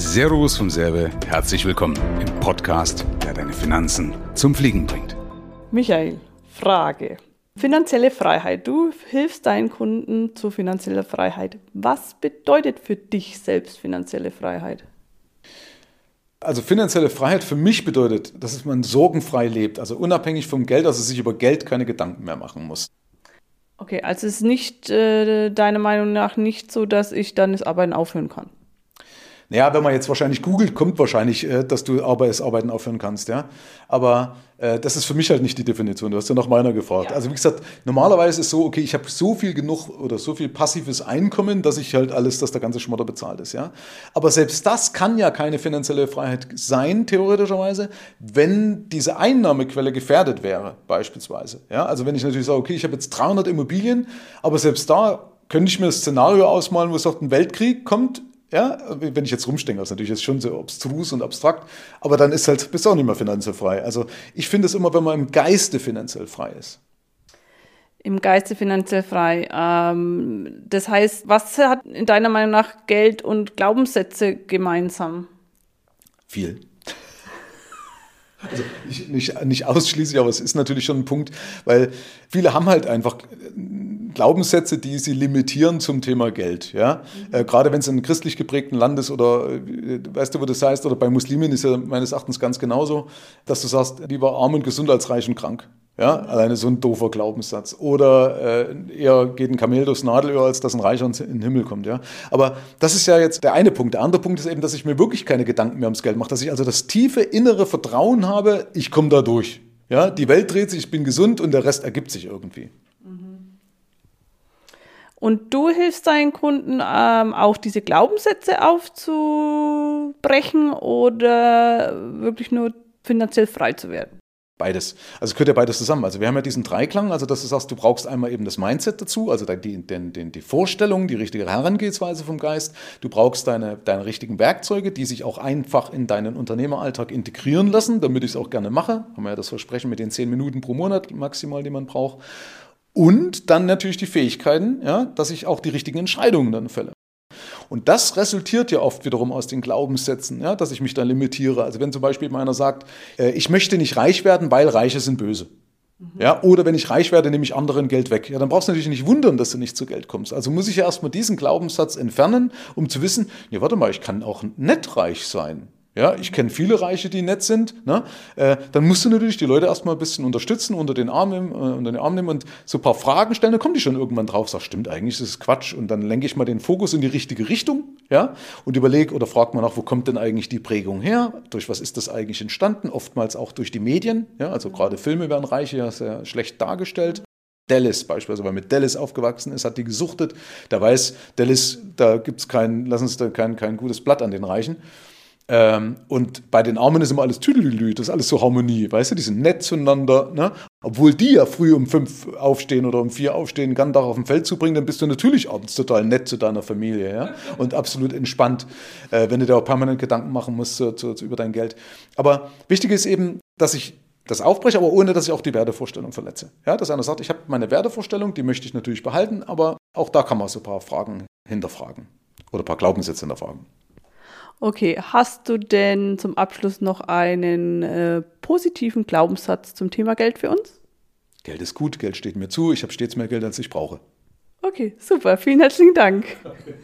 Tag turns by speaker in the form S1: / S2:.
S1: Servus vom Serbe, herzlich willkommen im Podcast, der deine Finanzen zum Fliegen bringt.
S2: Michael, Frage. Finanzielle Freiheit. Du hilfst deinen Kunden zu finanzieller Freiheit. Was bedeutet für dich selbst finanzielle Freiheit?
S3: Also finanzielle Freiheit für mich bedeutet, dass man sorgenfrei lebt, also unabhängig vom Geld, also sich über Geld keine Gedanken mehr machen muss.
S2: Okay, also es ist nicht äh, deiner Meinung nach nicht so, dass ich dann das Arbeiten aufhören kann.
S3: Naja, wenn man jetzt wahrscheinlich googelt, kommt wahrscheinlich, äh, dass du das Arbeiten aufhören kannst, ja. Aber äh, das ist für mich halt nicht die Definition. Du hast ja nach meiner gefragt. Ja. Also wie gesagt, normalerweise ist so, okay, ich habe so viel genug oder so viel passives Einkommen, dass ich halt alles, dass der ganze Schmotter bezahlt ist, ja. Aber selbst das kann ja keine finanzielle Freiheit sein, theoretischerweise, wenn diese Einnahmequelle gefährdet wäre, beispielsweise. Ja, also wenn ich natürlich sage, okay, ich habe jetzt 300 Immobilien, aber selbst da könnte ich mir das Szenario ausmalen, wo es sagt, ein Weltkrieg kommt, ja, wenn ich jetzt rumstecke, ist natürlich jetzt schon so abstrus und abstrakt, aber dann ist halt, bist du auch nicht mehr finanziell frei. Also ich finde es immer, wenn man im Geiste finanziell frei ist.
S2: Im Geiste finanziell frei. Ähm, das heißt, was hat in deiner Meinung nach Geld und Glaubenssätze gemeinsam?
S3: Viel. Also nicht, nicht, nicht ausschließlich, aber es ist natürlich schon ein Punkt, weil viele haben halt einfach Glaubenssätze, die sie limitieren zum Thema Geld. Ja? Mhm. Äh, gerade wenn es in einem christlich geprägten Land ist oder, äh, weißt du, wo das heißt, oder bei Muslimen ist ja meines Erachtens ganz genauso, dass du sagst, lieber arm und gesund als reich und krank. Ja, alleine so ein doofer Glaubenssatz. Oder äh, eher geht ein Kamel durchs Nadelöhr, als dass ein Reicher in den Himmel kommt. Ja? Aber das ist ja jetzt der eine Punkt. Der andere Punkt ist eben, dass ich mir wirklich keine Gedanken mehr ums Geld mache. Dass ich also das tiefe innere Vertrauen habe, ich komme da durch. Ja? Die Welt dreht sich, ich bin gesund und der Rest ergibt sich irgendwie.
S2: Und du hilfst deinen Kunden ähm, auch diese Glaubenssätze aufzubrechen oder wirklich nur finanziell frei zu werden?
S3: Beides. Also gehört ja beides zusammen. Also wir haben ja diesen Dreiklang, also dass du sagst, du brauchst einmal eben das Mindset dazu, also die, die, die, die Vorstellung, die richtige Herangehensweise vom Geist. Du brauchst deine, deine richtigen Werkzeuge, die sich auch einfach in deinen Unternehmeralltag integrieren lassen, damit ich es auch gerne mache. Haben wir ja das Versprechen mit den zehn Minuten pro Monat maximal, die man braucht. Und dann natürlich die Fähigkeiten, ja, dass ich auch die richtigen Entscheidungen dann fälle. Und das resultiert ja oft wiederum aus den Glaubenssätzen, ja, dass ich mich dann limitiere. Also wenn zum Beispiel einer sagt, äh, ich möchte nicht reich werden, weil Reiche sind böse. Mhm. Ja, oder wenn ich reich werde, nehme ich anderen Geld weg. Ja, dann brauchst du natürlich nicht wundern, dass du nicht zu Geld kommst. Also muss ich ja erstmal diesen Glaubenssatz entfernen, um zu wissen, ja, warte mal, ich kann auch nett reich sein. Ja, ich kenne viele Reiche, die nett sind. Ne? Äh, dann musst du natürlich die Leute erstmal ein bisschen unterstützen, unter den Arm nehmen, äh, unter den Arm nehmen und so ein paar Fragen stellen. Dann kommen die schon irgendwann drauf. Sag, stimmt eigentlich, das ist Quatsch. Und dann lenke ich mal den Fokus in die richtige Richtung. Ja, und überlege oder frage mal nach, wo kommt denn eigentlich die Prägung her? Durch was ist das eigentlich entstanden? Oftmals auch durch die Medien. Ja, also gerade Filme werden Reiche ja sehr schlecht dargestellt. Dallas beispielsweise, weil mit Dallas aufgewachsen ist, hat die gesuchtet. Der weiß, Dallas, da gibt es kein, lass uns da kein, kein gutes Blatt an den Reichen. Ähm, und bei den Armen ist immer alles Tüdelülü, das ist alles so Harmonie, weißt du, die sind nett zueinander, ne? Obwohl die ja früh um fünf aufstehen oder um vier aufstehen, ganz Tag auf dem Feld zu bringen, dann bist du natürlich abends total nett zu deiner Familie, ja? Und absolut entspannt, äh, wenn du dir auch permanent Gedanken machen musst zu, zu, zu, über dein Geld. Aber wichtig ist eben, dass ich das aufbreche, aber ohne, dass ich auch die Wertevorstellung verletze. Ja, dass einer sagt, ich habe meine Wertevorstellung, die möchte ich natürlich behalten, aber auch da kann man so ein paar Fragen hinterfragen oder ein paar Glaubenssätze hinterfragen.
S2: Okay, hast du denn zum Abschluss noch einen äh, positiven Glaubenssatz zum Thema Geld für uns?
S3: Geld ist gut, Geld steht mir zu, ich habe stets mehr Geld, als ich brauche.
S2: Okay, super, vielen herzlichen Dank. Okay.